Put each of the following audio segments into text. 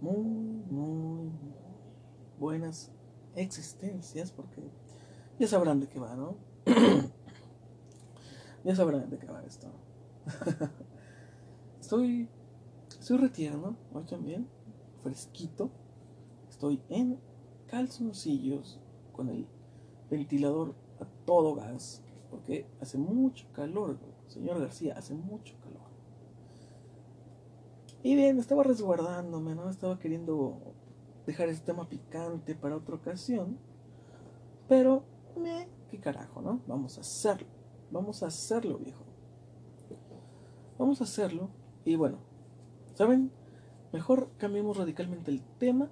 muy, muy, buenas existencias, porque ya sabrán de qué va, ¿no? ya sabrán de qué va esto. estoy, estoy retierno, hoy también, fresquito. Estoy en calzoncillos con el ventilador a todo gas, porque hace mucho calor, señor García, hace mucho calor. Y bien, estaba resguardándome, ¿no? Estaba queriendo dejar este tema picante para otra ocasión, pero, me, qué carajo, ¿no? Vamos a hacerlo, vamos a hacerlo, viejo. Vamos a hacerlo, y bueno, ¿saben? Mejor cambiemos radicalmente el tema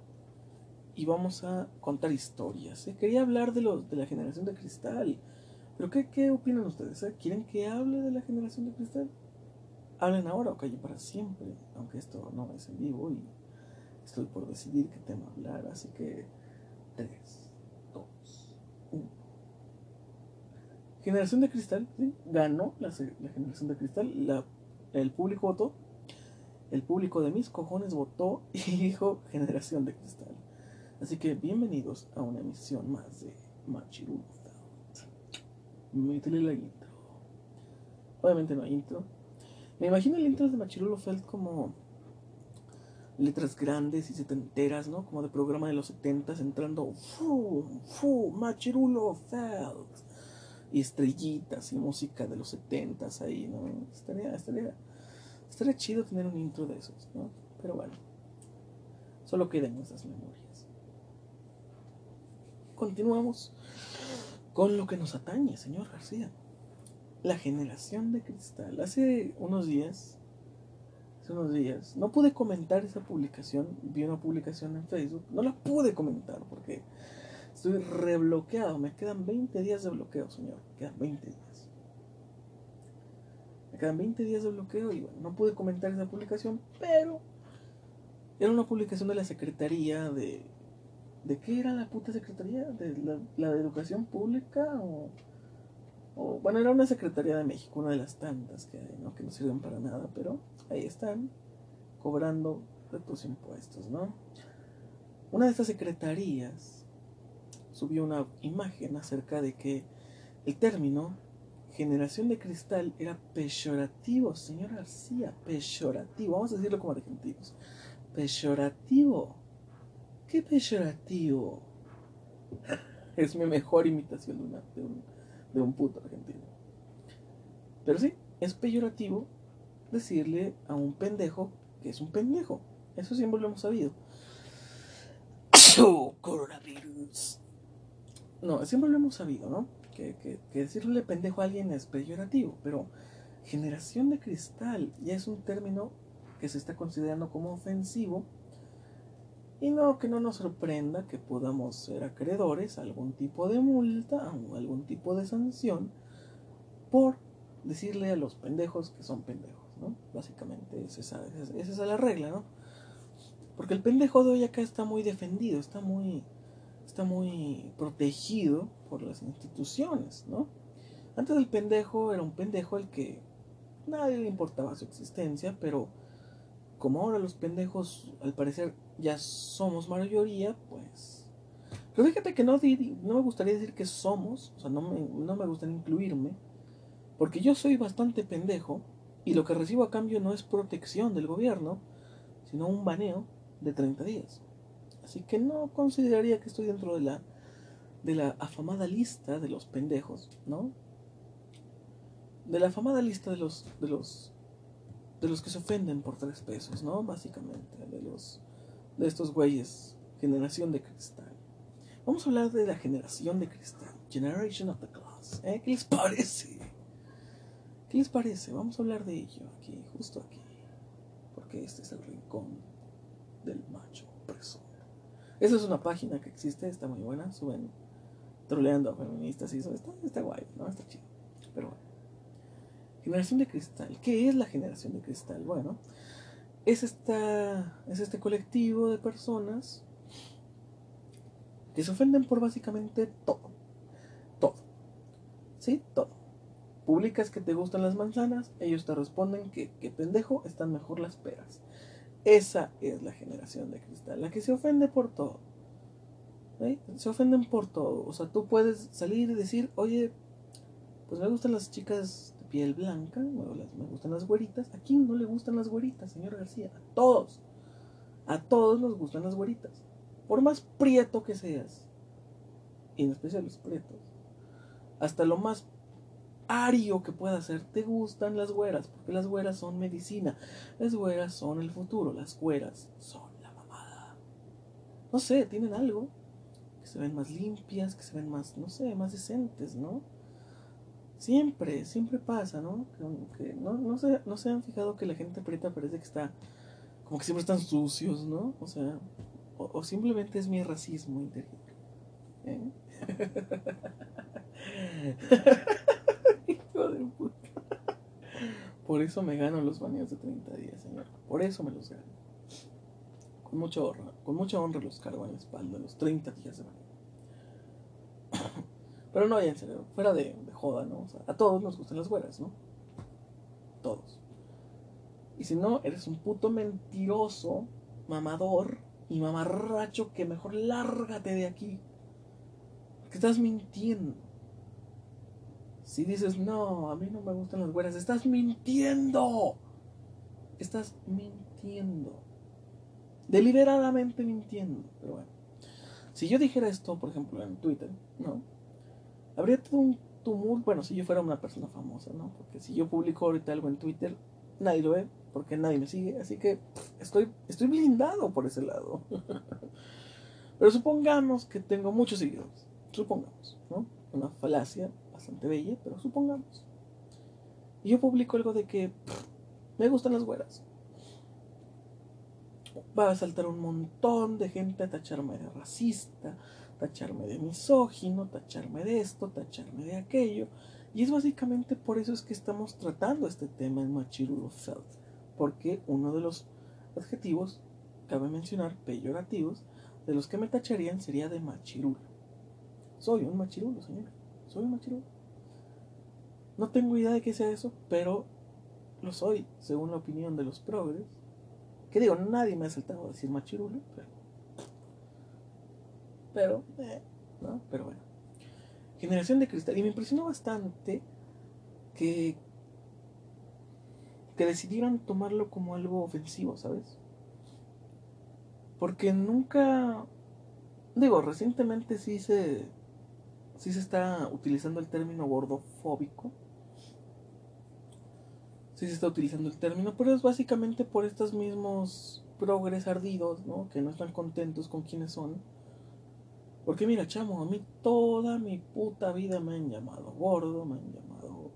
y vamos a contar historias. ¿eh? Quería hablar de, los, de la generación de cristal. Pero ¿qué, qué opinan ustedes? Eh? ¿Quieren que hable de la generación de cristal? Hablen ahora o callen para siempre. Aunque esto no es en vivo y estoy por decidir qué tema hablar. Así que 3, 2, 1. Generación de cristal, ¿sí? Ganó la, la generación de cristal. La, el público votó. El público de mis cojones votó y dijo generación de cristal. Así que bienvenidos a una emisión más de Machirulo Métele la intro. Obviamente no hay intro. Me imagino intro de Machirulo Felt como letras grandes y setenteras, ¿no? Como de programa de los setentas entrando fu, fu, Machirulo Felt y estrellitas y música de los setentas ahí, ¿no? Estaría, estaría, estaría chido tener un intro de esos, ¿no? Pero bueno, solo quedan esas memorias continuamos con lo que nos atañe, señor García. La generación de cristal. Hace unos días, hace unos días, no pude comentar esa publicación. Vi una publicación en Facebook. No la pude comentar porque estoy rebloqueado. Me quedan 20 días de bloqueo, señor. Quedan 20 días. Me quedan 20 días de bloqueo y bueno, no pude comentar esa publicación, pero era una publicación de la Secretaría de ¿De qué era la puta secretaría? ¿De la, de educación pública? O, bueno, era una secretaría de México, una de las tantas que hay, ¿no? Que no sirven para nada, pero ahí están, cobrando de tus impuestos, ¿no? Una de estas secretarías subió una imagen acerca de que el término generación de cristal era peyorativo, señor García, peyorativo, vamos a decirlo como argentinos, peyorativo qué peyorativo. Es mi mejor imitación de, un, de un puto argentino. Pero sí, es peyorativo decirle a un pendejo que es un pendejo. Eso siempre lo hemos sabido. coronavirus. No, siempre lo hemos sabido, ¿no? Que, que, que, decirle pendejo a alguien es peyorativo, pero generación de cristal ya es un término que se está considerando como ofensivo y no, que no nos sorprenda que podamos ser acreedores a algún tipo de multa o algún tipo de sanción por decirle a los pendejos que son pendejos, ¿no? Básicamente esa, esa, esa es la regla, ¿no? Porque el pendejo de hoy acá está muy defendido, está muy, está muy protegido por las instituciones, ¿no? Antes del pendejo era un pendejo al que nadie le importaba su existencia, pero como ahora los pendejos al parecer ya somos mayoría, pues... Pero fíjate que no, no me gustaría decir que somos, o sea, no me, no me gustaría incluirme, porque yo soy bastante pendejo y lo que recibo a cambio no es protección del gobierno, sino un baneo de 30 días. Así que no consideraría que estoy dentro de la, de la afamada lista de los pendejos, ¿no? De la afamada lista de los, de los, de los que se ofenden por tres pesos, ¿no? Básicamente, de los de estos güeyes, generación de cristal. Vamos a hablar de la generación de cristal, Generation of the Glass. ¿eh? ¿Qué les parece? ¿Qué les parece? Vamos a hablar de ello aquí, justo aquí. Porque este es el rincón del macho opresor. Esa es una página que existe, está muy buena. Suben troleando a feministas y eso. Está, está guay, ¿no? Está chido. Pero bueno. Generación de cristal. ¿Qué es la generación de cristal? Bueno, es, esta, es este colectivo de personas que se ofenden por básicamente todo. Todo. ¿Sí? Todo. Publicas que te gustan las manzanas, ellos te responden que, que pendejo están mejor las peras. Esa es la generación de cristal, la que se ofende por todo. Se ofenden por todo. O sea, tú puedes salir y decir, oye, pues me gustan las chicas piel blanca, me gustan las güeritas. ¿A quién no le gustan las güeritas, señor García? A todos. A todos nos gustan las güeritas. Por más prieto que seas, y en especial los prietos, hasta lo más ario que pueda ser, te gustan las güeras, porque las güeras son medicina, las güeras son el futuro, las güeras son la mamada. No sé, tienen algo, que se ven más limpias, que se ven más, no sé, más decentes, ¿no? Siempre, siempre pasa, ¿no? Que, no, no, se, no se han fijado que la gente prieta parece que está, como que siempre están sucios, ¿no? O sea, o, simplemente es mi racismo interior. ¿eh? Por eso me gano los baños de 30 días, señor. Por eso me los gano. Con mucha honra, con mucha honra los cargo en la espalda, los 30 días de baño. Pero no, ya en serio, fuera de, a todos nos gustan las güeras, ¿no? Todos. Y si no, eres un puto mentiroso, mamador y mamarracho que mejor lárgate de aquí. Que estás mintiendo. Si dices, no, a mí no me gustan las güeras, estás mintiendo. Estás mintiendo. Deliberadamente mintiendo. Pero bueno. Si yo dijera esto, por ejemplo, en Twitter, ¿no? Habría todo un tumulto. Bueno, si yo fuera una persona famosa, ¿no? Porque si yo publico ahorita algo en Twitter, nadie lo ve, porque nadie me sigue. Así que estoy, estoy blindado por ese lado. Pero supongamos que tengo muchos seguidores. Supongamos, ¿no? Una falacia bastante bella, pero supongamos. Y yo publico algo de que me gustan las güeras. Va a saltar un montón de gente a tacharme de racista, tacharme de misógino, tacharme de esto, tacharme de aquello. Y es básicamente por eso es que estamos tratando este tema en Machirulo Felt. Porque uno de los adjetivos, cabe mencionar, peyorativos, de los que me tacharían sería de machirulo. Soy un machirulo, señor. Soy un machirulo. No tengo idea de qué sea eso, pero lo soy, según la opinión de los progres. Que digo, nadie me ha saltado a decir machirulo, pero. Pero, eh, ¿no? Pero bueno. Generación de cristal. Y me impresionó bastante que. que decidieran tomarlo como algo ofensivo, ¿sabes? Porque nunca. Digo, recientemente sí se. sí se está utilizando el término gordofóbico sí se está utilizando el término, pero es básicamente por estos mismos progres ardidos, ¿no? Que no están contentos con quienes son. Porque mira, chamo, a mí toda mi puta vida me han llamado gordo, me han llamado...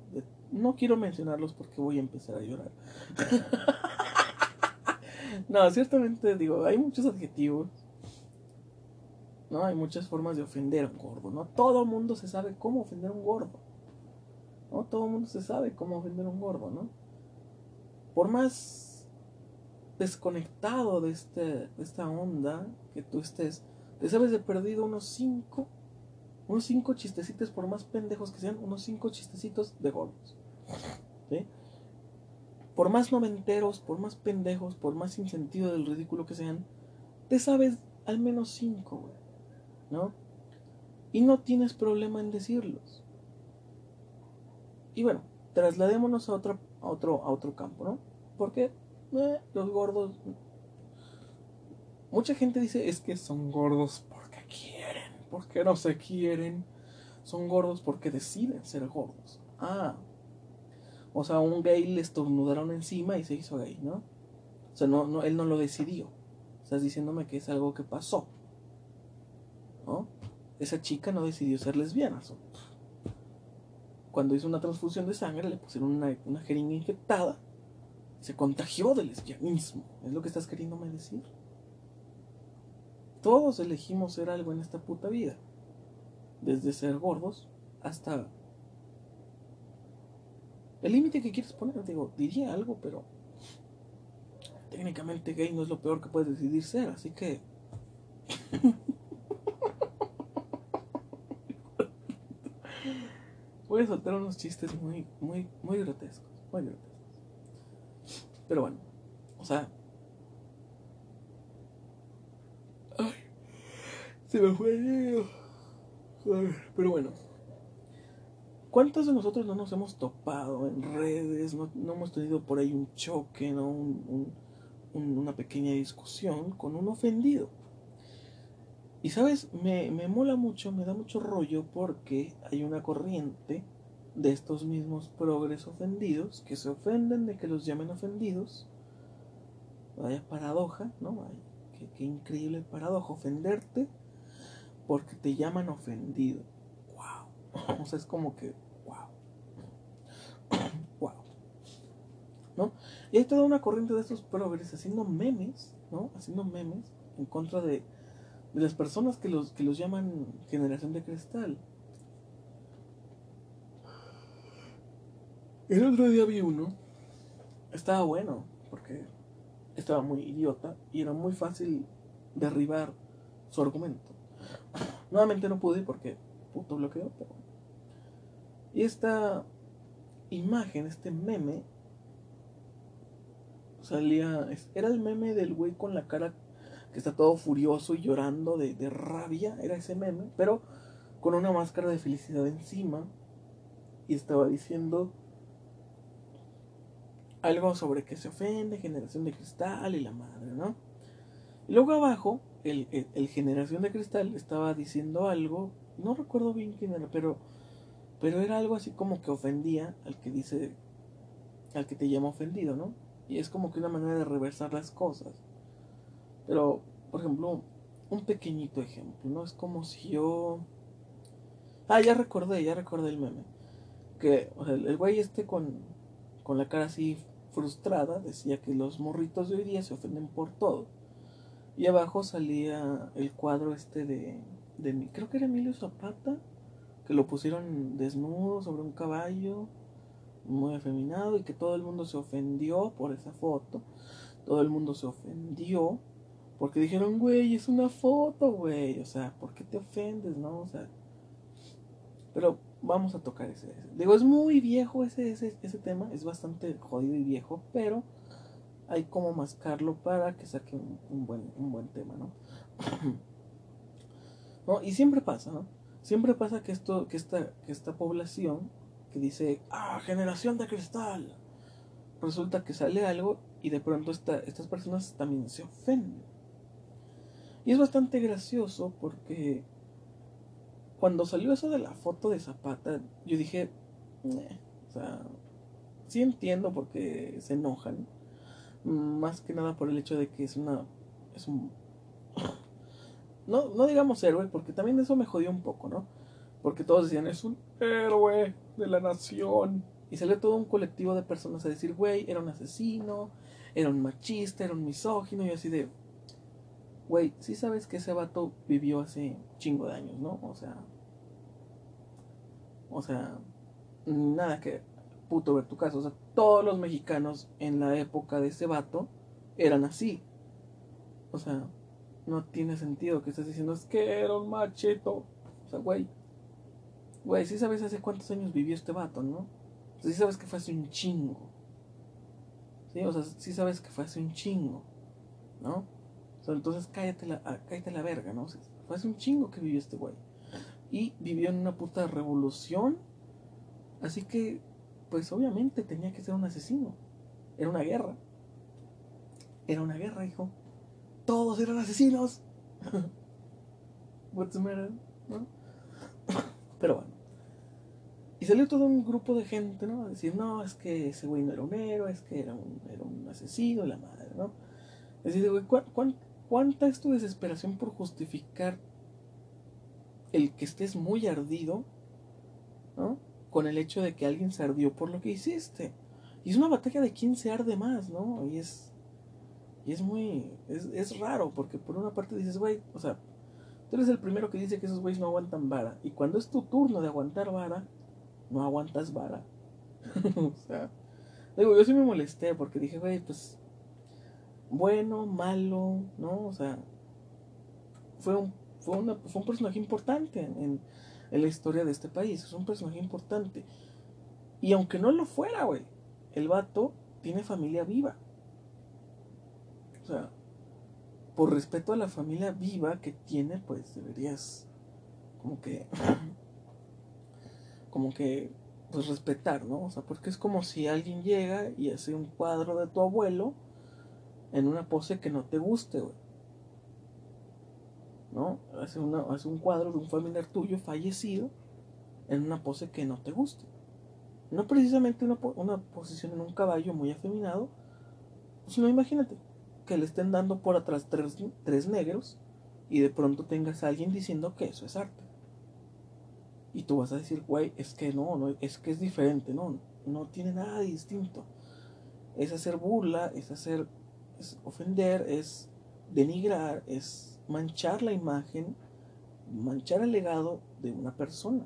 No quiero mencionarlos porque voy a empezar a llorar. no, ciertamente digo, hay muchos adjetivos. No, hay muchas formas de ofender a un gordo, ¿no? Todo el mundo se sabe cómo ofender a un gordo. ¿No? Todo el mundo se sabe cómo ofender a un gordo, ¿no? por más desconectado de, este, esta onda que tú estés, te sabes de perdido unos cinco, unos cinco chistecitos, por más pendejos que sean, unos cinco chistecitos de gordos. Por más noventeros, por más pendejos, por más sin sentido del ridículo que sean, te sabes al menos cinco, güey. ¿No? Y no tienes problema en decirlos. Y bueno, trasladémonos a, otro, a, otro, a otro campo, ¿no? Porque eh, los gordos... Mucha gente dice es que son gordos porque quieren, porque no se quieren. Son gordos porque deciden ser gordos. Ah. O sea, un gay le estornudaron encima y se hizo gay, ¿no? O sea, no, no, él no lo decidió. Estás diciéndome que es algo que pasó. ¿No? Esa chica no decidió ser lesbiana. Cuando hizo una transfusión de sangre le pusieron una, una jeringa infectada se contagió del lesbianismo. ¿Es lo que estás queriéndome decir? Todos elegimos ser algo en esta puta vida. Desde ser gordos hasta el límite que quieres poner. Digo, diría algo, pero técnicamente gay no es lo peor que puedes decidir ser, así que... Voy a soltar unos chistes muy, muy, muy grotescos, muy grotescos. Pero bueno, o sea, Se me fue. Pero bueno. ¿Cuántos de nosotros no nos hemos topado en redes? No, hemos tenido por ahí un choque, ¿no? una pequeña discusión con un ofendido. Y sabes, me, me mola mucho, me da mucho rollo porque hay una corriente de estos mismos progres ofendidos que se ofenden de que los llamen ofendidos. Vaya paradoja, ¿no? Vaya, qué, qué increíble paradoja ofenderte porque te llaman ofendido. Wow. O sea, es como que, wow. wow. ¿No? Y hay toda una corriente de estos progres haciendo memes, ¿no? Haciendo memes en contra de, de las personas que los, que los llaman generación de cristal. El otro día vi uno. Estaba bueno, porque estaba muy idiota y era muy fácil derribar su argumento. Nuevamente no pude porque puto bloqueo, pero... Y esta imagen, este meme, salía... Era el meme del güey con la cara que está todo furioso y llorando de, de rabia. Era ese meme, pero con una máscara de felicidad encima. Y estaba diciendo algo sobre que se ofende, generación de cristal y la madre, ¿no? Y luego abajo, el, el, generación de cristal estaba diciendo algo, no recuerdo bien quién era, pero, pero era algo así como que ofendía al que dice, al que te llama ofendido, ¿no? Y es como que una manera de reversar las cosas. Pero, por ejemplo, un pequeñito ejemplo, ¿no? Es como si yo... Ah, ya recordé, ya recordé el meme. Que el güey este con, con la cara así frustrada decía que los morritos de hoy día se ofenden por todo. Y abajo salía el cuadro este de, de creo que era Emilio Zapata, que lo pusieron desnudo sobre un caballo, muy afeminado, y que todo el mundo se ofendió por esa foto. Todo el mundo se ofendió porque dijeron, güey, es una foto, güey. O sea, ¿por qué te ofendes, no? O sea, pero vamos a tocar ese, Digo, es muy viejo ese, ese, ese tema, es bastante jodido y viejo, pero hay como mascarlo para que saque un, buen, un buen tema, ¿no? ¿no? Y siempre pasa, ¿no? Siempre pasa que, esto, que, esta, que esta población que dice, ah, generación de cristal, resulta que sale algo y de pronto esta, estas personas también se ofenden. Y es bastante gracioso porque cuando salió eso de la foto de Zapata, yo dije, o sea, sí entiendo por qué se enojan. Más que nada por el hecho de que es una. Es un. No, no digamos héroe, porque también eso me jodió un poco, ¿no? Porque todos decían, es un héroe de la nación. Y salió todo un colectivo de personas a decir, güey, era un asesino, era un machista, era un misógino, y así de, güey, sí sabes que ese vato vivió hace chingo de años, ¿no? O sea, o sea, nada que puto ver tu caso. O sea, todos los mexicanos en la época de ese vato eran así. O sea, no tiene sentido que estés diciendo es que era un macheto. O sea, güey. Güey, sí sabes hace cuántos años vivió este vato, ¿no? O sea, sí sabes que fue hace un chingo. Sí, o sea, sí sabes que fue hace un chingo, ¿no? entonces cállate la, ah, cállate la verga, ¿no? fue hace un chingo que vivió este güey. Y vivió en una puta revolución. Así que, pues obviamente tenía que ser un asesino. Era una guerra. Era una guerra, hijo. Todos eran asesinos. What's the matter? ¿No? Pero bueno. Y salió todo un grupo de gente, ¿no? A decir, no, es que ese güey no era un héroe, es que era un, era un asesino, la madre, ¿no? Es decir, güey, ¿cuánto ¿Cuánta es tu desesperación por justificar el que estés muy ardido, ¿no? Con el hecho de que alguien se ardió por lo que hiciste. Y es una batalla de quién se arde más, ¿no? Y es. Y es muy. Es, es raro, porque por una parte dices, güey, o sea, tú eres el primero que dice que esos güeyes no aguantan vara. Y cuando es tu turno de aguantar vara, no aguantas vara. o sea, digo, yo sí me molesté porque dije, güey, pues bueno, malo, ¿no? O sea, fue un, fue una, fue un personaje importante en, en, la historia de este país, es un personaje importante. Y aunque no lo fuera, güey, el vato tiene familia viva. O sea, por respeto a la familia viva que tiene, pues deberías como que como que pues respetar, ¿no? O sea, porque es como si alguien llega y hace un cuadro de tu abuelo en una pose que no te guste, güey. ¿No? Hace, una, un cuadro de un familiar tuyo fallecido en una pose que no te guste. No precisamente una, una posición en un caballo muy afeminado, sino imagínate que le estén dando por atrás tres, tres negros y de pronto tengas a alguien diciendo que eso es arte. Y tú vas a decir, güey, es que no, no, es que es diferente, no, no tiene nada distinto. Es hacer burla, es hacer, es ofender, es denigrar, es manchar la imagen, manchar el legado de una persona.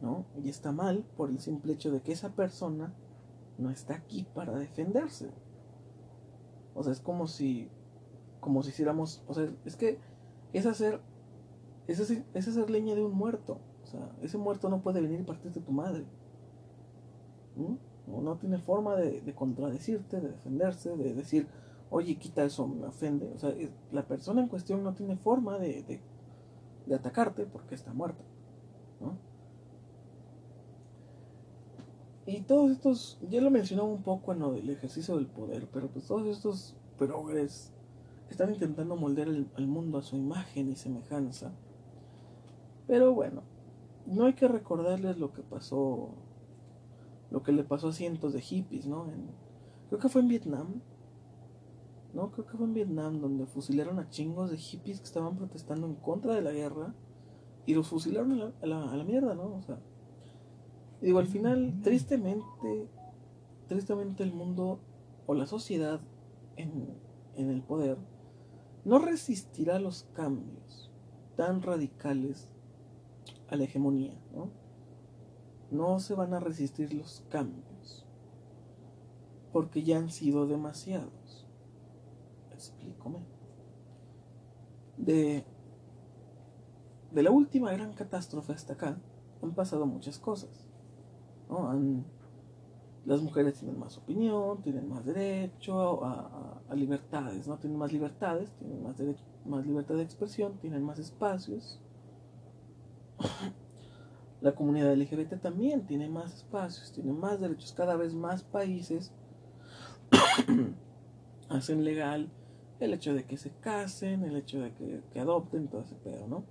¿No? Y está mal por el simple hecho de que esa persona no está aquí para defenderse. O sea, es como si, como si hiciéramos, o sea, es que es hacer esa es, hacer leña de un muerto. O sea, ese muerto no puede venir y partirte tu madre. ¿Mm? No, tiene forma de, contradecirte, de defenderse, de decir, oye, quita eso, me ofende. O sea, la persona en cuestión no tiene forma de, de, atacarte porque está muerta. ¿no? Y todos estos, ya lo mencionaba un poco en lo del ejercicio del poder, pero pues todos estos progres están intentando moldear el mundo a su imagen y semejanza pero bueno, no hay que recordarles lo que pasó, lo que le pasó a cientos de hippies, ¿no? creo que fue en Vietnam, ¿no? Creo que fue en Vietnam donde fusilaron a chingos de hippies que estaban protestando en contra de la guerra y los fusilaron a la, a la, mierda, ¿no? O sea, digo, al final, tristemente, tristemente el mundo o la sociedad en, en el poder no resistirá los cambios tan radicales a la hegemonía, ¿no? No se van a resistir los cambios, porque ya han sido demasiados. Explícame. De, de la última gran catástrofe hasta acá, han pasado muchas cosas. ¿no? las mujeres tienen más opinión, tienen más derecho a, a, libertades, ¿no? Tienen más libertades, tienen más, derecho, más libertad de expresión, tienen más espacios la comunidad LGBT también tiene más espacios, tiene más derechos. Cada vez más países hacen legal el hecho de que se casen, el hecho de que, adopten, todo ese pedo, ¿no?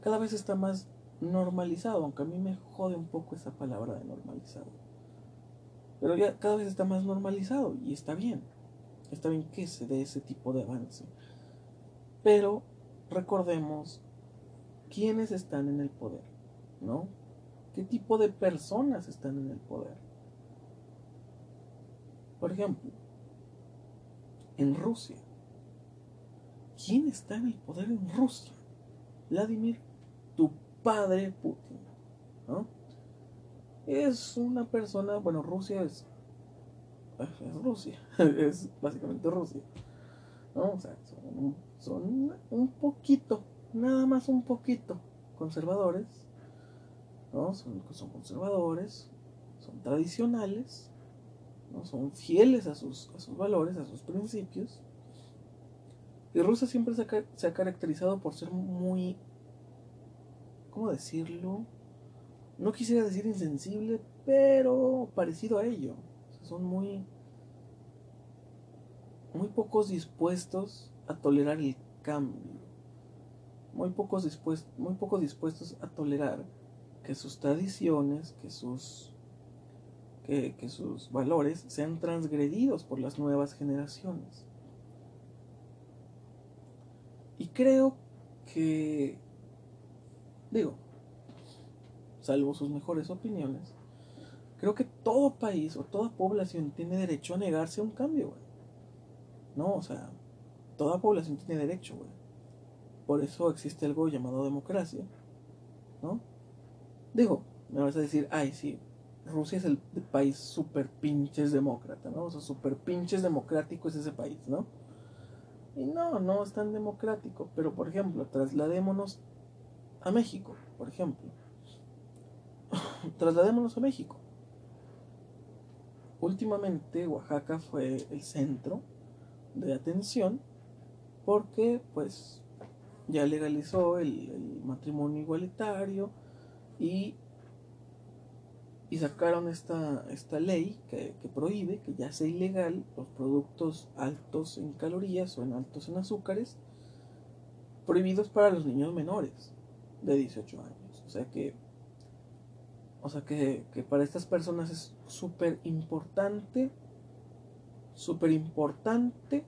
Cada vez está más normalizado, aunque a mí me jode un poco esa palabra de normalizado. Pero ya cada vez está más normalizado y está bien. Está bien que se dé ese tipo de avance. Pero recordemos quiénes están en el poder, ¿no? ¿Qué tipo de personas están en el poder? Por ejemplo, en Rusia. ¿Quién está en el poder en Rusia? Vladimir, tu padre Putin, ¿no? Es una persona, bueno, Rusia es, es Rusia, es básicamente Rusia, ¿no? O sea, son, son un poquito nada más un poquito conservadores, ¿no? Son, conservadores, son tradicionales, ¿no? Son fieles a sus, sus valores, a sus principios. Y Rusia siempre se ha, caracterizado por ser muy, ¿cómo decirlo? No quisiera decir insensible, pero parecido a ello. son muy, muy pocos dispuestos a tolerar el cambio muy pocos, muy dispuestos a tolerar que sus tradiciones, que sus, que sus valores sean transgredidos por las nuevas generaciones. Y creo que, digo, salvo sus mejores opiniones, creo que todo país o toda población tiene derecho a negarse a un cambio, güey. No, o sea, toda población tiene derecho, güey. Por eso existe algo llamado democracia, ¿no? Digo, me vas a decir, ay, sí, Rusia es el país super pinches demócrata, ¿no? O sea, super pinches democrático es ese país, ¿no? Y no, no es tan democrático, pero por ejemplo, trasladémonos a México, por ejemplo. trasladémonos a México. Últimamente Oaxaca fue el centro de atención porque pues ya legalizó el, matrimonio igualitario y, y sacaron esta, esta ley que, que, prohíbe que ya sea ilegal los productos altos en calorías o en altos en azúcares prohibidos para los niños menores de 18 años. O sea que, o sea que, que para estas personas es súper importante, súper importante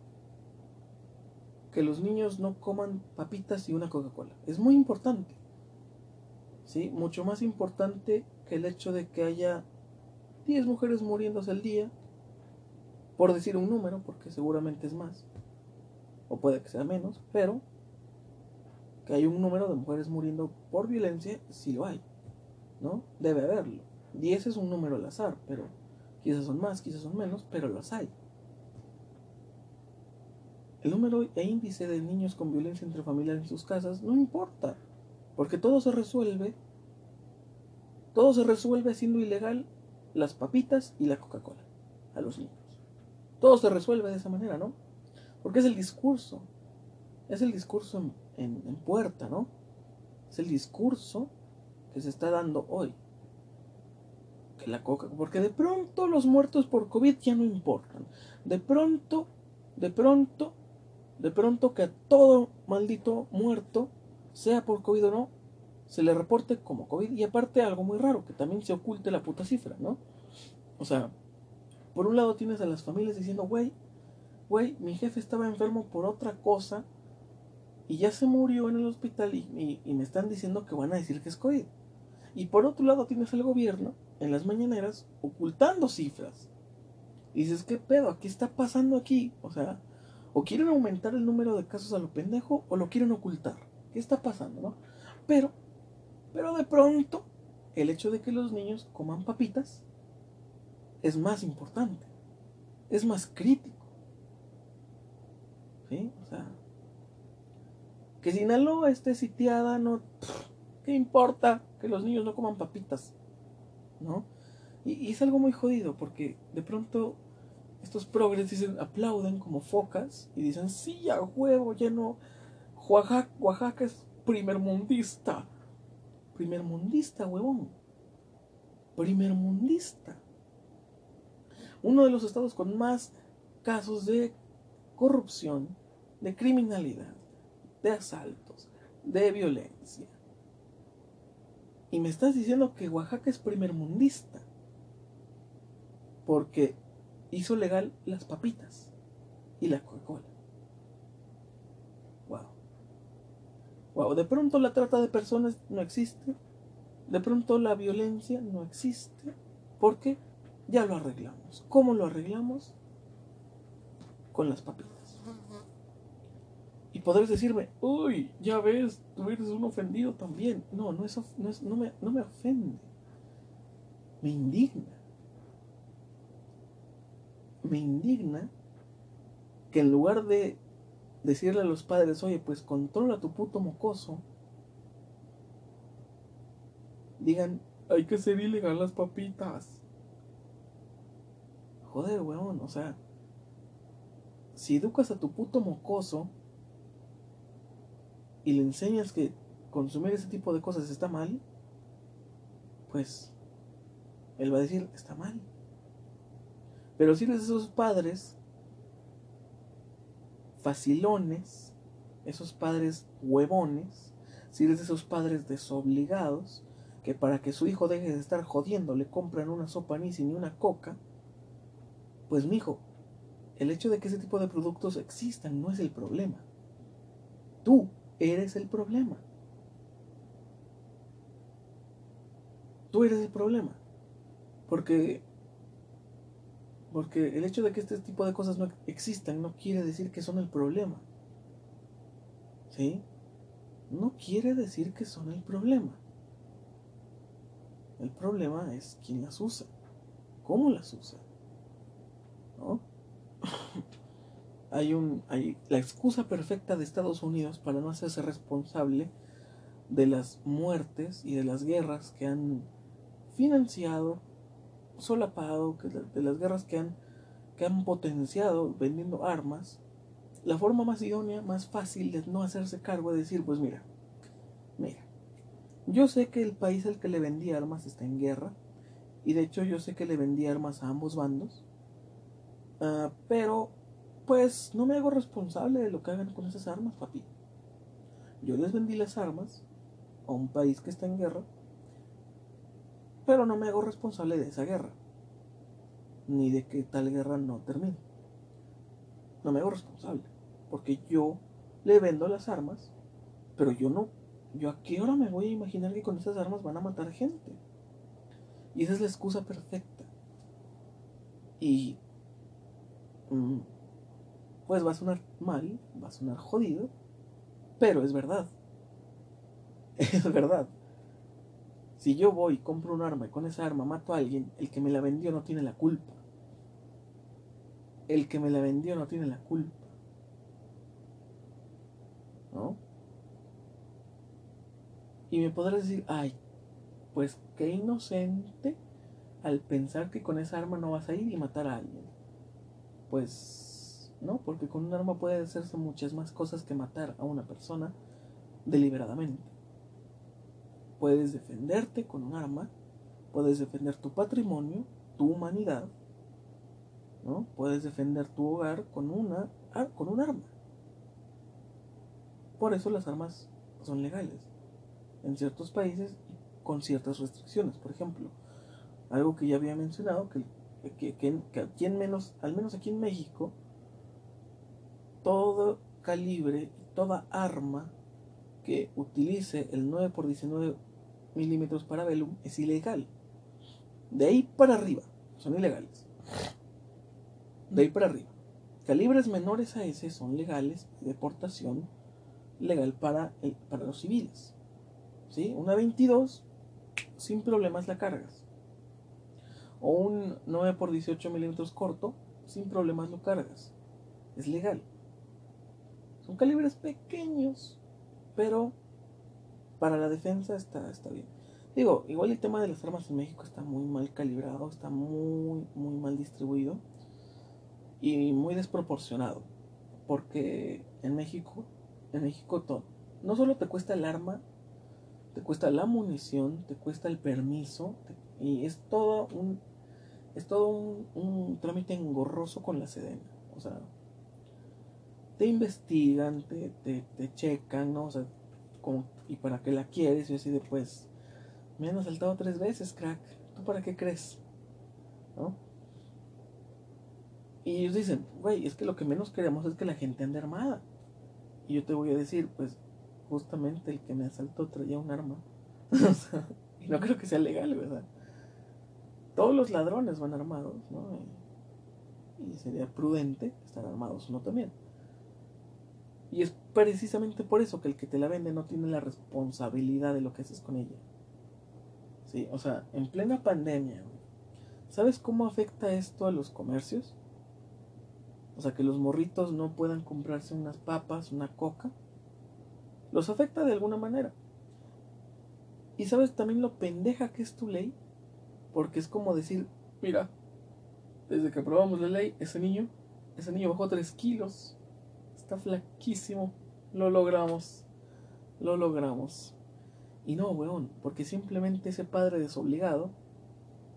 que los niños no coman papitas y una Coca-Cola. Es muy importante. ¿Sí? Mucho más importante el hecho de que haya 10 mujeres muriéndose al día, por decir un número, porque seguramente es más, o puede que sea menos, pero que hay un número de mujeres muriendo por violencia, sí lo hay, ¿no? Debe haberlo. 10 es un número al azar, pero quizás son más, quizás son menos, pero los hay. El número e índice de niños con violencia entre familiares en sus casas no importa, porque todo se resuelve, todo se resuelve haciendo ilegal las papitas y la Coca-Cola a los niños. Todo se resuelve de esa manera, ¿no? Porque es el discurso, es el discurso en puerta, ¿no? Es el discurso que se está dando hoy. Que la coca, porque de pronto los muertos por COVID ya no importan. De pronto, de pronto, de pronto que a todo maldito muerto, sea por COVID o no, se le reporte como COVID. Y aparte algo muy raro, que también se oculte la puta cifra, ¿no? O sea, por un lado tienes a las familias diciendo, güey, güey, mi jefe estaba enfermo por otra cosa y ya se murió en el hospital y, me están diciendo que van a decir que es COVID. Y por otro lado tienes al gobierno en las mañaneras ocultando cifras. Dices, ¿qué pedo? ¿Qué está pasando aquí? O sea, o quieren aumentar el número de casos a lo pendejo o lo quieren ocultar. ¿Qué está pasando, no? Pero, pero de pronto, el hecho de que los niños coman papitas es más importante. Es más crítico. ¿Sí? O sea, que Sinaloa esté sitiada, no. ¿Qué importa que los niños no coman papitas? ¿No? Y, es algo muy jodido porque de pronto estos progres dicen, aplauden como focas y dicen, sí, a huevo, ya no. Oaxaca, Oaxaca es primermundista. Primermundista, huevón. Primermundista. Uno de los estados con más casos de corrupción, de criminalidad, de asaltos, de violencia. Y me estás diciendo que Oaxaca es primermundista porque hizo legal las papitas y la Coca-Cola. Wow. Wow, de pronto la trata de personas no existe. De pronto la violencia no existe porque ya lo arreglamos. ¿Cómo lo arreglamos? Con las papitas. Y podrás decirme, uy, ya ves, tú eres un ofendido también. No, no, es, no, es, no, me, no me ofende. Me indigna. Me indigna que en lugar de decirle a los padres, oye, pues controla tu puto mocoso, digan, hay que ser ilegal las papitas. Joder, weón, o sea, si educas a tu puto mocoso, y le enseñas que consumir ese tipo de cosas está mal, pues él va a decir, está mal. Pero si eres esos padres facilones, esos padres huevones, si eres esos padres desobligados, que para que su hijo deje de estar jodiendo le compran una sopa ni ni una coca, pues mi hijo, el hecho de que ese tipo de productos existan no es el problema. Tú eres el problema. Tú eres el problema. Porque porque el hecho de que este tipo de cosas no existan no quiere decir que son el problema. ¿Sí? No quiere decir que son el problema. El problema es quién las usa, cómo las usa. ¿No? hay un hay la excusa perfecta de Estados Unidos para no hacerse responsable de las muertes y de las guerras que han financiado, solapado, de las guerras que han que han potenciado vendiendo armas la forma más idónea, más fácil de no hacerse cargo es decir, pues mira, mira, yo sé que el país al que le vendí armas está en guerra, y de hecho yo sé que le vendí armas a ambos bandos, uh, pero pues no me hago responsable de lo que hagan con esas armas, papi. Yo les vendí las armas a un país que está en guerra, pero no me hago responsable de esa guerra, ni de que tal guerra no termine. No me hago responsable, porque yo le vendo las armas, pero yo no, yo a qué hora me voy a imaginar que con esas armas van a matar gente. Y esa es la excusa perfecta. Y mm, pues va a sonar mal, va a sonar jodido, pero es verdad. Es verdad. Si yo voy, compro un arma y con esa arma mato a alguien, el que me la vendió no tiene la culpa. El que me la vendió no tiene la culpa. ¿No? Y me podrás decir, ay, pues qué inocente al pensar que con esa arma no vas a ir y matar a alguien. Pues no, porque con un arma puede hacerse muchas más cosas que matar a una persona deliberadamente. Puedes defenderte con un arma, puedes defender tu patrimonio, tu humanidad, ¿no? Puedes defender tu hogar con una con un arma. Por eso las armas son legales en ciertos países con ciertas restricciones. Por ejemplo, algo que ya había mencionado, que, que, que, aquí en menos, al menos aquí en México, todo calibre toda arma que utilice el 9 x 19 milímetros para velum es ilegal. De ahí para arriba, son ilegales. De ahí para arriba. Calibres menores a ese son legales, deportación legal para, el, para los civiles. ¿Sí? Una 22, sin problemas la cargas. O un 9 x 18 milímetros corto, sin problemas lo cargas. Es legal. Son calibres pequeños, pero para la defensa está, está bien. Digo, igual el tema de las armas en México está muy mal calibrado, está muy, muy mal distribuido y muy desproporcionado. Porque en México, en México todo, no solo te cuesta el arma, te cuesta la munición, te cuesta el permiso, y es todo un, es todo un, un trámite engorroso con la Sedena. O sea, te investigan, te, te, te checan, ¿no? O sea, como, ¿y para qué la quieres? Y así de, pues, me han asaltado tres veces, crack. ¿Tú para qué crees? ¿No? Y ellos dicen, güey, es que lo que menos queremos es que la gente ande armada. Y yo te voy a decir, pues, justamente el que me asaltó traía un arma. y no creo que sea legal, ¿verdad? Todos los ladrones van armados, ¿no? Y sería prudente estar armados uno también. Y es precisamente por eso que el que te la vende no tiene la responsabilidad de lo que haces con ella. Sí, o sea, en plena pandemia, ¿sabes cómo afecta esto a los comercios? O sea, que los morritos no puedan comprarse unas papas, una coca. Los afecta de alguna manera. Y sabes también lo pendeja que es tu ley. Porque es como decir, mira, desde que aprobamos la ley, ese niño, ese niño bajó 3 kilos flaquísimo. Lo logramos. Lo logramos. Y no, weón, porque simplemente ese padre desobligado,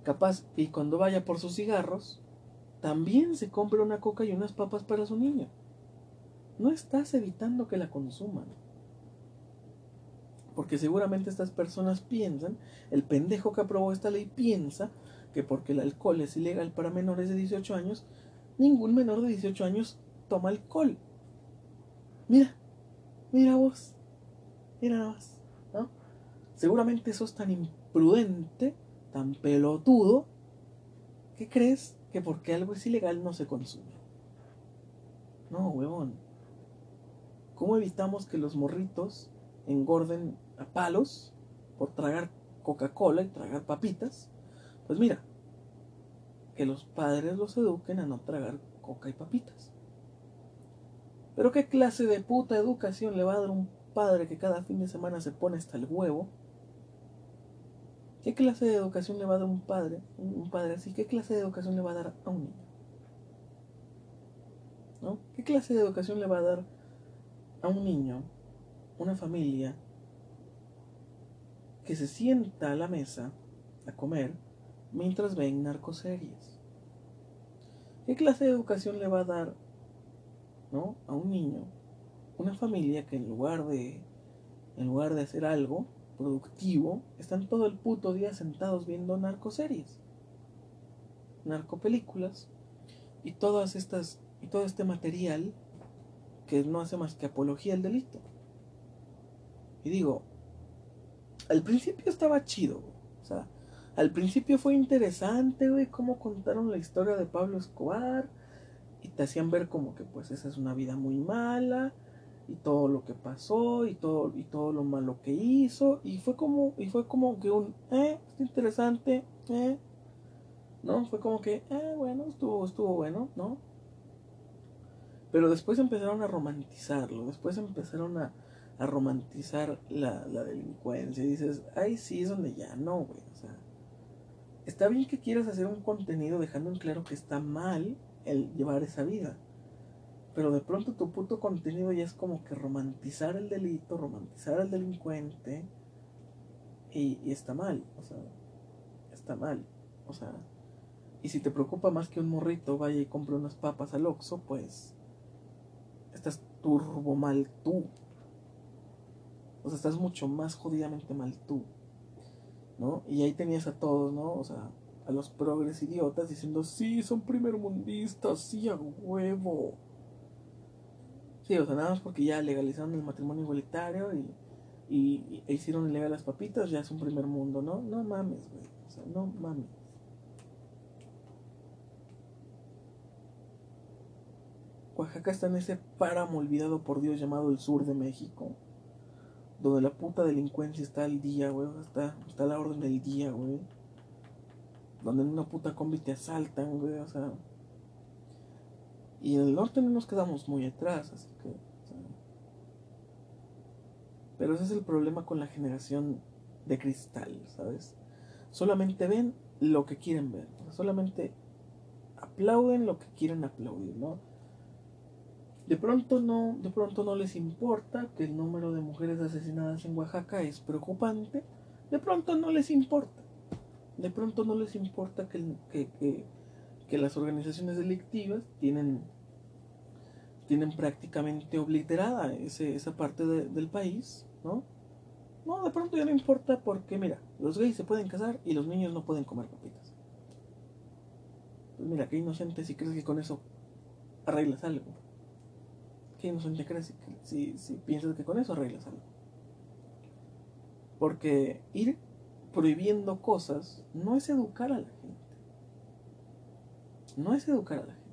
capaz, y cuando vaya por sus cigarros, también se compra una coca y unas papas para su niño. No estás evitando que la consuman. Porque seguramente estas personas piensan, el pendejo que aprobó esta ley piensa que porque el alcohol es ilegal para menores de 18 años, ningún menor de 18 años toma alcohol. Mira, mira vos, mira nada más, ¿no? Seguramente sos tan imprudente, tan pelotudo, que crees que porque algo es ilegal no se consume. No, huevón. ¿Cómo evitamos que los morritos engorden a palos por tragar Coca-Cola y tragar papitas? Pues mira, que los padres los eduquen a no tragar coca y papitas. Pero ¿qué clase de puta educación le va a dar un padre que cada fin de semana se pone hasta el huevo? ¿Qué clase de educación le va a dar un padre, un padre así? ¿Qué clase de educación le va a dar a un niño? ¿No? ¿Qué clase de educación le va a dar a un niño, una familia, que se sienta a la mesa a comer mientras ven narcoseries? ¿Qué clase de educación le va a dar a un niño, una familia que en lugar de en lugar de hacer algo productivo, están todo el puto día sentados viendo narcoseries, narcopelículas y todas estas y todo este material que no hace más que apología al delito. Y digo, al principio estaba chido, o sea, al principio fue interesante, güey, cómo contaron la historia de Pablo Escobar y te hacían ver como que pues esa es una vida muy mala y todo lo que pasó y todo y todo lo malo que hizo y fue como y fue como que un eh está interesante eh no fue como que eh bueno estuvo estuvo bueno no pero después empezaron a romantizarlo después empezaron a, a romantizar la, la delincuencia y dices ay sí es donde ya no güey o sea está bien que quieras hacer un contenido dejando en claro que está mal el llevar esa vida pero de pronto tu puto contenido ya es como que romantizar el delito, romantizar al delincuente. Y, está mal, o sea, está mal. O sea, y si te preocupa más que un morrito vaya y compre unas papas al Oxxo, pues estás turbo mal tú. O sea, estás mucho más jodidamente mal tú. ¿No? Y ahí tenías a todos, ¿no? O sea, a los progres idiotas diciendo, sí, son primermundistas, sí, a huevo. Sí, o sea, nada más porque ya legalizaron el matrimonio igualitario y, y, e hicieron ilegal las papitas, ya es un primer mundo, ¿no? No mames, güey. O sea, no mames. Oaxaca está en ese páramo olvidado por Dios llamado el sur de México. Donde la puta delincuencia está al día, güey. Está, está a la orden del día, güey. Donde en una puta combi te asaltan, güey. O sea, y en el norte no nos quedamos muy atrás, así que... Pero ese es el problema con la generación de cristal, ¿sabes? Solamente ven lo que quieren ver, solamente aplauden lo que quieren aplaudir, ¿no? De pronto no, de pronto no les importa que el número de mujeres asesinadas en Oaxaca es preocupante, de pronto no les importa, de pronto no les importa que, que, que las organizaciones delictivas tienen tienen prácticamente obliterada ese, esa parte del país, ¿no? No, de pronto ya no importa porque, mira, los gays se pueden casar y los niños no pueden comer papitas. Pues mira, qué inocente si crees que con eso arreglas algo. Qué inocente crees si, si piensas que con eso arreglas algo. Porque ir prohibiendo cosas no es educar a la gente. No es educar a la gente.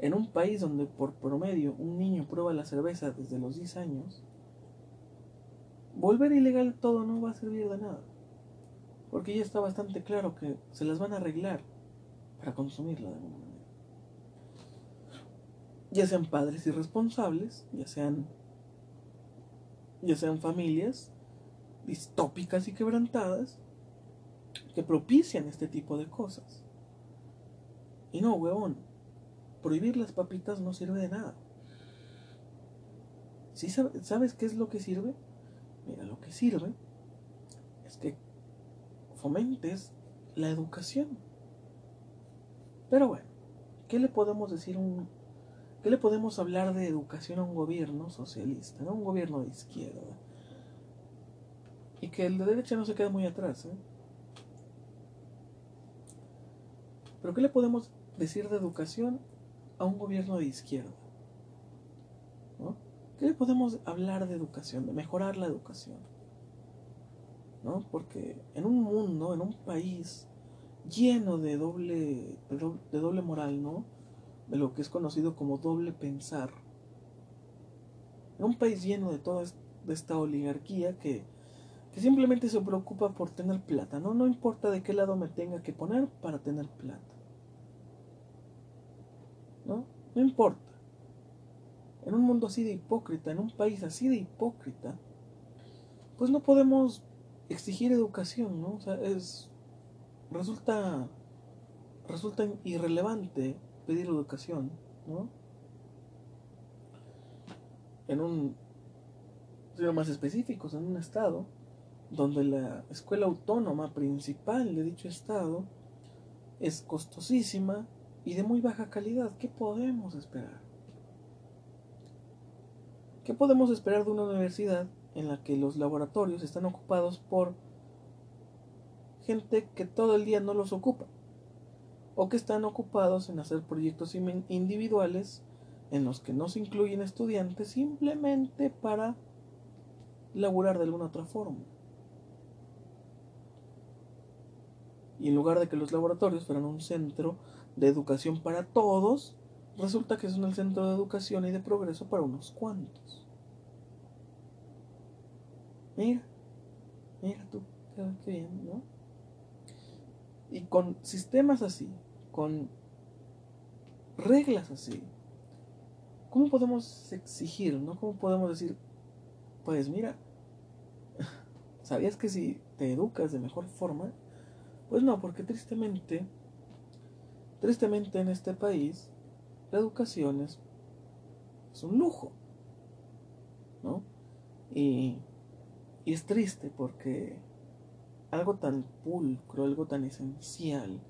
En un país donde por promedio un niño prueba la cerveza desde los 10 años, volver ilegal todo no va a servir de nada. Porque ya está bastante claro que se las van a arreglar para consumirla de alguna manera. Ya sean padres irresponsables, ya sean ya sean familias distópicas y quebrantadas que propician este tipo de cosas. Y no, huevón, prohibir las papitas no sirve de nada. ¿Sí sabes qué es lo que sirve? Mira, lo que sirve es que fomentes la educación. Pero bueno, ¿qué le podemos decir un qué le podemos hablar de educación a un gobierno socialista, ¿no? un gobierno de izquierda? Y que el de derecha no se queda muy atrás, ¿eh? Pero ¿qué le podemos decir de educación a un gobierno de izquierda? ¿no? ¿Qué le podemos hablar de educación, de mejorar la educación? ¿no? Porque en un mundo, en un país lleno de doble, de doble, moral, ¿no? De lo que es conocido como doble pensar. En un país lleno de toda esta oligarquía que, que simplemente se preocupa por tener plata, ¿no? No importa de qué lado me tenga que poner para tener plata. ¿no? No importa. En un mundo así de hipócrita, en un país así de hipócrita, pues no podemos exigir educación, ¿no? O sea, es resulta resulta irrelevante pedir educación, ¿no? En un, siendo más específicos, en un estado donde la escuela autónoma principal de dicho estado es costosísima y de muy baja calidad. ¿Qué podemos esperar? ¿Qué podemos esperar de una universidad en la que los laboratorios están ocupados por gente que todo el día no los ocupa? O que están ocupados en hacer proyectos individuales en los que no se incluyen estudiantes simplemente para laburar de alguna otra forma. Y en lugar de que los laboratorios fueran un centro de educación para todos, resulta que son el centro de educación y de progreso para unos cuantos. Mira, mira tú, qué bien, ¿no? Y con sistemas así, con reglas así, ¿cómo podemos exigir, no? ¿Cómo podemos decir, pues mira, ¿sabías que si te educas de mejor forma, pues no, porque tristemente, tristemente en este país, la educación es, un lujo, ¿no? Y, y es triste porque algo tan pulcro, algo tan esencial,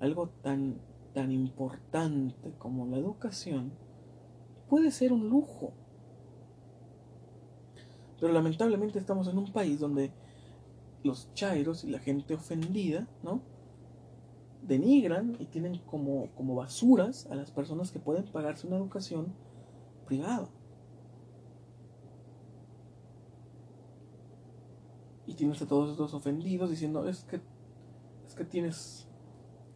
algo tan, tan importante como la educación, puede ser un lujo. Pero lamentablemente estamos en un país donde los chairos y la gente ofendida, ¿no? Denigran y tienen como, como basuras a las personas que pueden pagarse una educación privada. Y tienes a todos estos ofendidos diciendo, es que, es que tienes,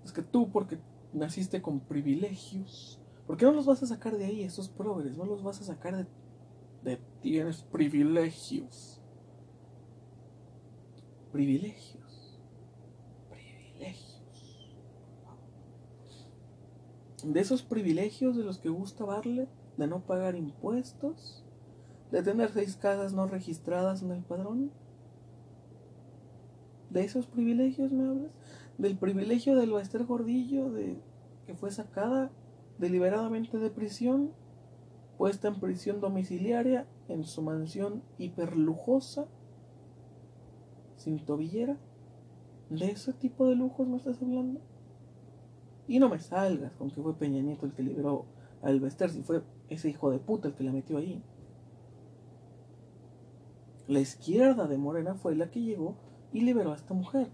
es que tú porque naciste con privilegios, ¿por qué no los vas a sacar de ahí, estos progres? No los vas a sacar de, de tienes privilegios privilegios. Privilegios. De esos privilegios de los que gusta Barlet, de no pagar impuestos, de tener seis casas no registradas en el padrón. ¿De esos privilegios me hablas? Del privilegio del Baester Gordillo, de que fue sacada deliberadamente de prisión, puesta en prisión domiciliaria en su mansión hiperlujosa sin tobillera. ¿De ese tipo de lujos me estás hablando? Y no me salgas con que fue Peña Nieto el que liberó a Elvester, si fue ese hijo de puta el que la metió ahí. La izquierda de Morena fue la que llegó y liberó a esta mujer.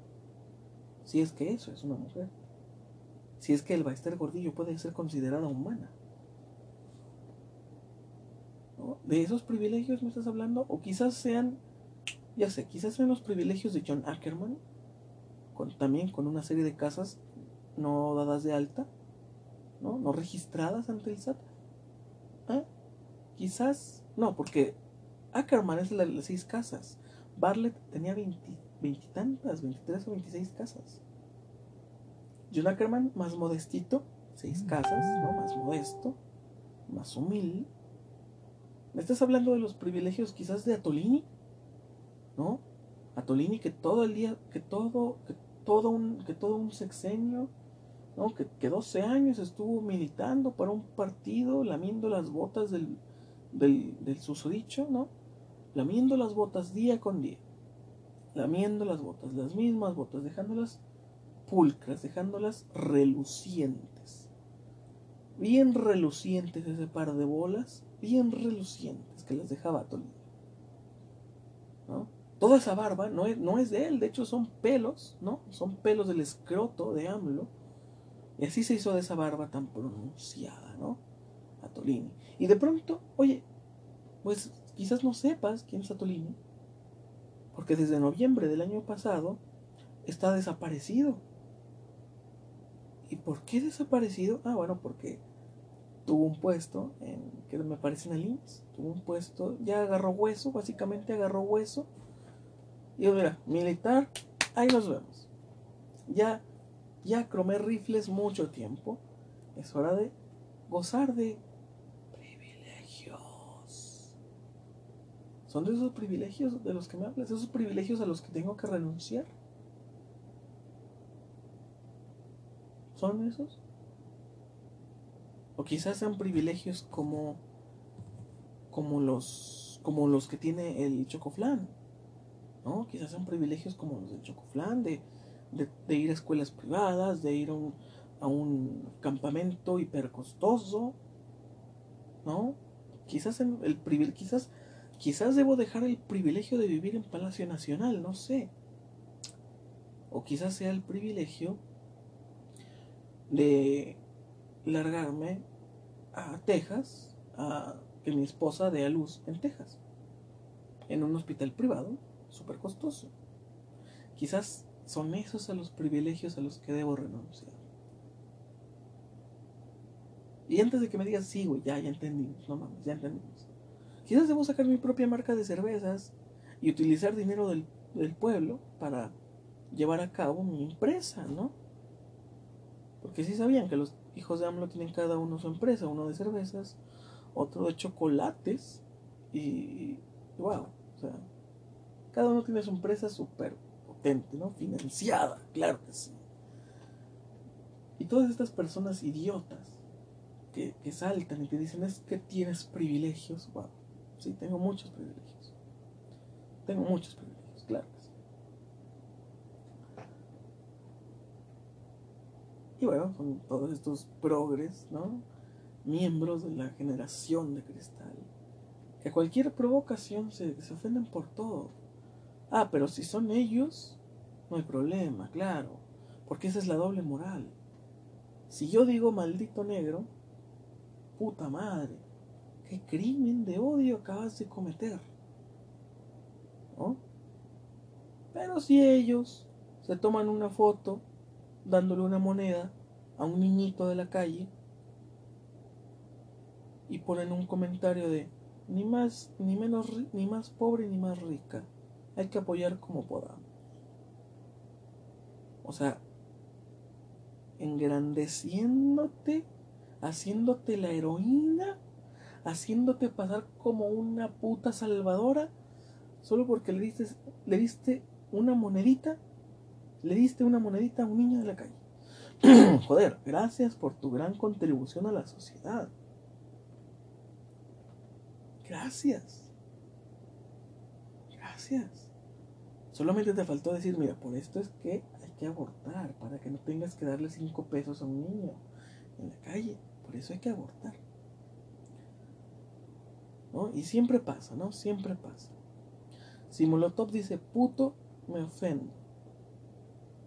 Si es que eso es una mujer. Si es que el Baester Gordillo puede ser considerada humana. ¿De esos privilegios me estás hablando? O quizás sean ya sé, quizás sean los privilegios de John Ackerman, también con una serie de casas no dadas de alta, no, no registradas ante el SAT. ¿Eh? Quizás, no, porque Ackerman es la de las seis casas. Bartlett tenía veintitantas, 23 o 26 casas. John Ackerman, más modestito, seis casas, ¿no? Más modesto, más humilde. ¿Me estás hablando de los privilegios quizás de Atolini? ¿No? A Tolini que todo el día, que todo, que todo un, que todo un sexenio, ¿no? Que, que 12 años estuvo militando para un partido, lamiendo las botas del, del, del susodicho, ¿no? Lamiendo las botas día con día, lamiendo las botas, las mismas botas, dejándolas pulcras, dejándolas relucientes. Bien relucientes ese par de bolas, bien relucientes que las dejaba Tolini. ¿No? Toda esa barba no es, no es de él, de hecho son pelos, ¿no? Son pelos del escroto de AMLO. Y así se hizo de esa barba tan pronunciada, ¿no? A Tolini. Y de pronto, oye, pues quizás no sepas quién es Atolini, porque desde noviembre del año pasado está desaparecido. ¿Y por qué desaparecido? Ah, bueno, porque tuvo un puesto en que me parece en el INS, tuvo un puesto, ya agarró hueso, básicamente agarró hueso y mira, militar, ahí nos vemos. Ya, ya cromé rifles mucho tiempo. Es hora de gozar de privilegios. ¿Son de esos privilegios de los que me hablas? ¿Esos privilegios a los que tengo que renunciar? ¿Son esos? O quizás sean privilegios como como los como los que tiene el chocoflán. ¿No? Quizás sean privilegios como los del chocoflán de, de, ir a escuelas privadas, de ir a un, campamento hipercostoso, ¿no? Quizás el quizás quizás debo dejar el privilegio de vivir en Palacio Nacional, no sé. O quizás sea el privilegio de largarme a Texas a que mi esposa dé a luz en Texas, en un hospital privado súper costoso. Quizás son esos a los privilegios a los que debo renunciar. Y antes de que me digas, sí, güey, ya, ya entendimos, no mames, ya entendimos. Quizás debo sacar mi propia marca de cervezas y utilizar dinero del, del pueblo para llevar a cabo mi empresa, ¿no? Porque sí sabían que los hijos de AMLO tienen cada uno su empresa, uno de cervezas, otro de chocolates y, wow, o sea, cada uno tiene su empresa súper potente, ¿no? Financiada, claro que sí. Y todas estas personas idiotas que, que saltan y que dicen es que tienes privilegios, wow, sí, tengo muchos privilegios. Tengo muchos privilegios, claro Y bueno, con todos estos progres, ¿no? Miembros de la generación de cristal. Que a cualquier provocación se, se ofenden por todo. Ah, pero si son ellos, no hay problema, claro. Porque esa es la doble moral. Si yo digo maldito negro, puta madre, qué crimen de odio acabas de cometer. ¿No? Pero si ellos se toman una foto dándole una moneda a un niñito de la calle y ponen un comentario de ni más ni menos ni más pobre ni más rica hay que apoyar como podamos o sea engrandeciéndote haciéndote la heroína haciéndote pasar como una puta salvadora solo porque le diste le diste una monedita le diste una monedita a un niño de la calle. Joder, gracias por tu gran contribución a la sociedad. Gracias. Gracias. Solamente te faltó decir, mira, por esto es que hay que abortar, para que no tengas que darle cinco pesos a un niño en la calle. Por eso hay que abortar. ¿No? Y siempre pasa, ¿no? Siempre pasa. Si Molotov dice puto, me ofendo.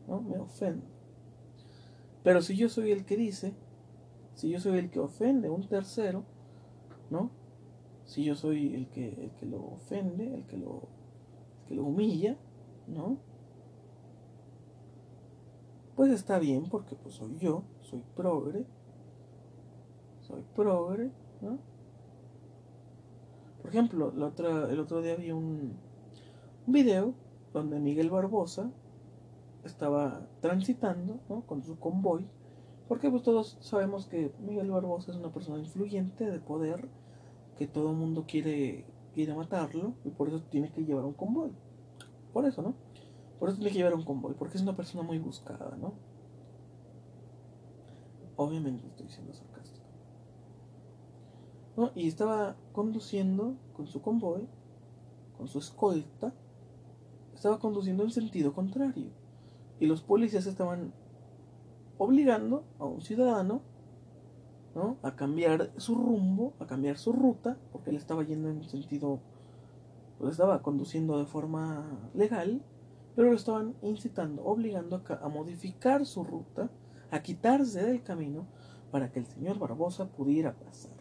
¿no? Me ofende. Pero si yo soy el que dice, si yo soy el que ofende a un tercero, ¿no? Si yo soy el que, el que lo ofende, el que lo, que lo humilla, ¿no? Pues está bien porque pues soy yo, soy progre, soy progre, ¿no? Por ejemplo, la otra, el otro día vi un, video donde Miguel Barbosa estaba transitando con su convoy, porque pues todos sabemos que Miguel Barbosa es una persona influyente, de poder, que todo el mundo quiere, quiere matarlo, y por eso tiene que llevar un convoy. Por eso, ¿no? Por eso tiene que llevar un convoy, porque es una persona muy buscada, ¿no? Obviamente estoy siendo sarcástico. ¿No? Y estaba conduciendo con su convoy, con su escolta, estaba conduciendo en sentido contrario. Y los policías estaban obligando a un ciudadano ¿no? a cambiar su rumbo, a cambiar su ruta, porque él estaba yendo en sentido, pues estaba conduciendo de forma legal, pero lo estaban incitando, obligando a, a modificar su ruta, a quitarse del camino para que el señor Barbosa pudiera pasar.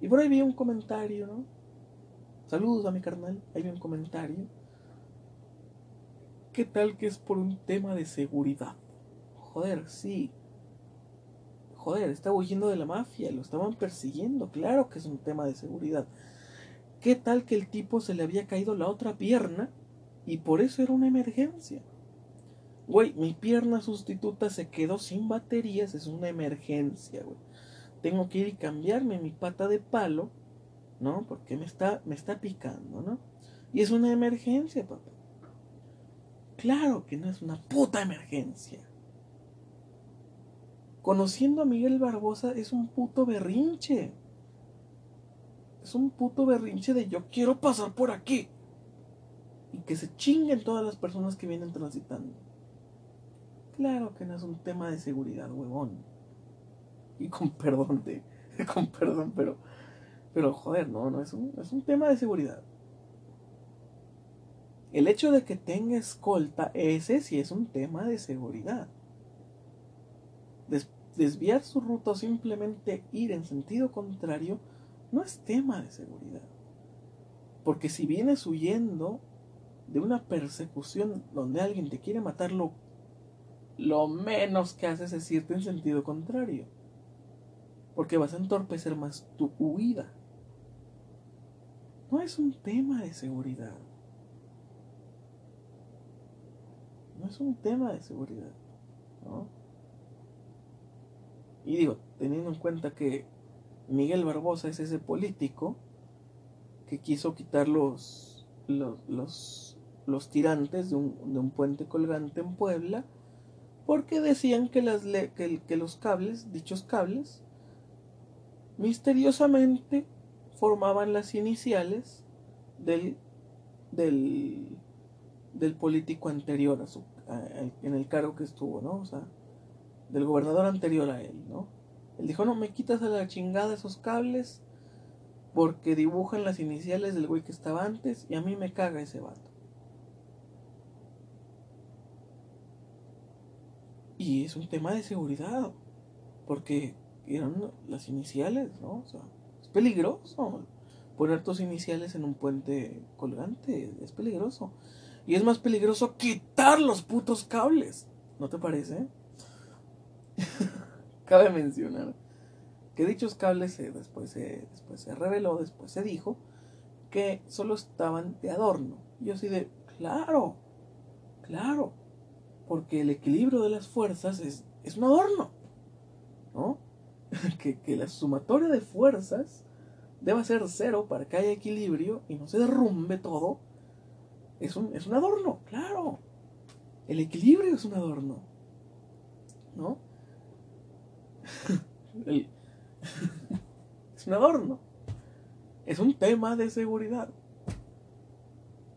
Y por ahí vi un comentario, ¿no? Saludos a mi carnal, ahí vi un comentario ¿Qué tal que es por un tema de seguridad? Joder, sí. Joder, estaba huyendo de la mafia, lo estaban persiguiendo, claro que es un tema de seguridad. ¿Qué tal que el tipo se le había caído la otra pierna y por eso era una emergencia? Güey, mi pierna sustituta se quedó sin baterías, es una emergencia, güey. Tengo que ir y cambiarme mi pata de palo, ¿no? Porque me está, me está picando, ¿no? Y es una emergencia, papá. Claro que no es una puta emergencia. conociendo a Miguel Barbosa, es un puto berrinche. Es un puto berrinche de yo quiero pasar por aquí. Y que se chinguen todas las personas que vienen transitando. Claro que no es un tema de seguridad, huevón. Y con perdón, de, con perdón, pero, pero joder, no, no es un, es un tema de seguridad. El hecho de que tenga escolta, ese sí es un tema de seguridad. desviar su ruta o simplemente ir en sentido contrario no es tema de seguridad. Porque si vienes huyendo de una persecución donde alguien te quiere matar, lo, lo menos que haces es irte en sentido contrario. Porque vas a entorpecer más tu huida. No es un tema de seguridad. No es un tema de seguridad. Y digo, teniendo en cuenta que Miguel Barbosa es ese político que quiso quitar los, los, los, tirantes de un, de un, puente colgante en Puebla porque decían que, las que los cables, dichos cables, misteriosamente formaban las iniciales del, del, del político anterior a su, en el cargo que estuvo, ¿no? O sea, del gobernador anterior a él, ¿no? Él dijo, no, me quitas a la chingada esos cables porque dibujan las iniciales del güey que estaba antes y a mí me caga ese vato. Y es un tema de seguridad, porque eran las iniciales, ¿no? O sea, es peligroso poner tus iniciales en un puente colgante, es peligroso. Y es más peligroso quitar los putos cables, ¿no te parece? Cabe mencionar que dichos cables después, se, después se reveló, después se dijo que solo estaban de adorno. Yo así de, claro, claro, porque el equilibrio de las fuerzas es, es un adorno, ¿no? que, que la sumatoria de fuerzas deba ser cero para que haya equilibrio y no se derrumbe todo. Es un, es un adorno, claro. El equilibrio es un adorno, ¿no? es un adorno. Es un tema de seguridad.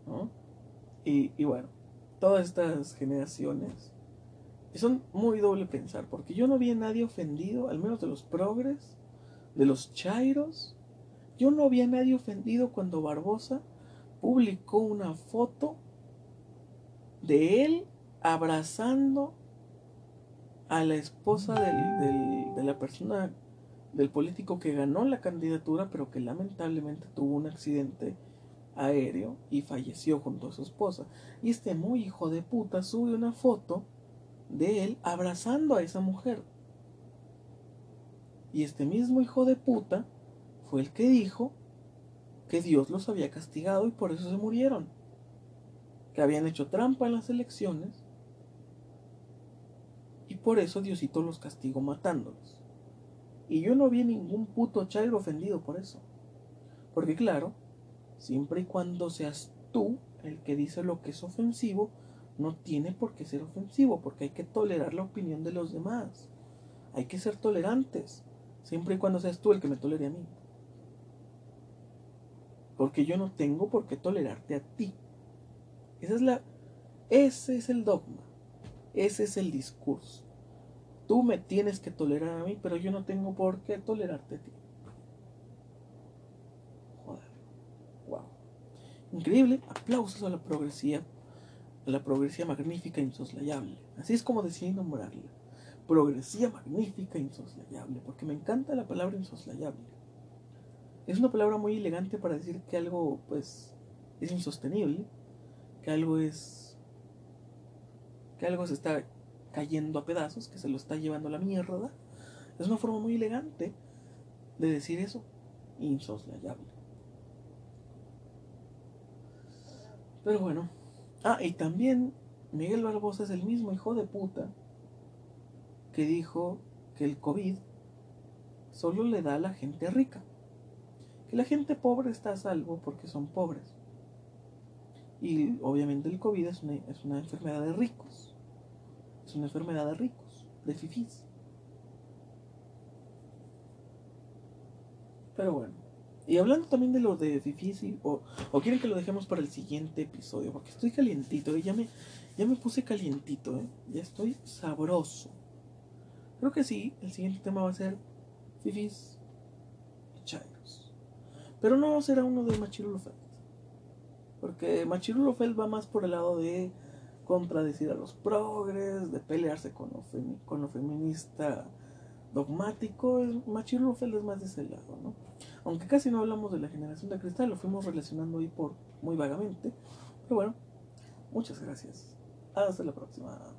¿no? Y, bueno, todas estas generaciones son muy doble pensar, porque yo no vi a nadie ofendido, al menos de los progres, de los chairos. Yo no vi a nadie ofendido cuando Barbosa publicó una foto de él abrazando a la esposa del, de la persona, del político que ganó la candidatura, pero que lamentablemente tuvo un accidente aéreo y falleció junto a su esposa. Y este muy hijo de puta sube una foto de él abrazando a esa mujer. Y este mismo hijo de puta fue el que dijo que Dios los había castigado y por eso se murieron. Que habían hecho trampa en las elecciones y por eso Diosito los castigó matándolos. Y yo no vi ningún puto chairo ofendido por eso. Porque claro, siempre y cuando seas tú el que dice lo que es ofensivo, no tiene por qué ser ofensivo, porque hay que tolerar la opinión de los demás. Hay que ser tolerantes, siempre y cuando seas tú el que me tolere a mí. Porque yo no tengo por qué tolerarte a ti. Esa es la, ese es el dogma. Ese es el discurso. Tú me tienes que tolerar a mí, pero yo no tengo por qué tolerarte a ti. Joder. Wow. Increíble. Aplausos a la progresía. A la progresía magnífica e insoslayable. Así es como decidí nombrarla. Progresía magnífica e insoslayable. Porque me encanta la palabra insoslayable. Es una palabra muy elegante para decir que algo, pues, es insostenible. Que algo es que algo se está cayendo a pedazos, que se lo está llevando la mierda. Es una forma muy elegante de decir eso, insoslayable. Pero bueno. Ah, y también Miguel Barbosa es el mismo hijo de puta que dijo que el COVID solo le da a la gente rica. Que la gente pobre está a salvo porque son pobres. Y obviamente el COVID es una, es una enfermedad de ricos. Es una enfermedad de ricos, de fifís. Pero bueno. Y hablando también de lo de fifís, o, o quieren que lo dejemos para el siguiente episodio, porque estoy calientito, ¿eh? ya, me, ya me puse calientito, ¿eh? ya estoy sabroso. Creo que sí, el siguiente tema va a ser fifís y chairos. Pero no será uno de Machirulo Feld, porque Machirulo Feld va más por el lado de contradecir a los progres, de pelearse con lo, con lo feminista dogmático. Machirulo Feld es más de ese lado, ¿no? Aunque casi no hablamos de la generación de cristal, lo fuimos relacionando ahí por muy vagamente. Pero bueno, muchas gracias. Hasta la próxima.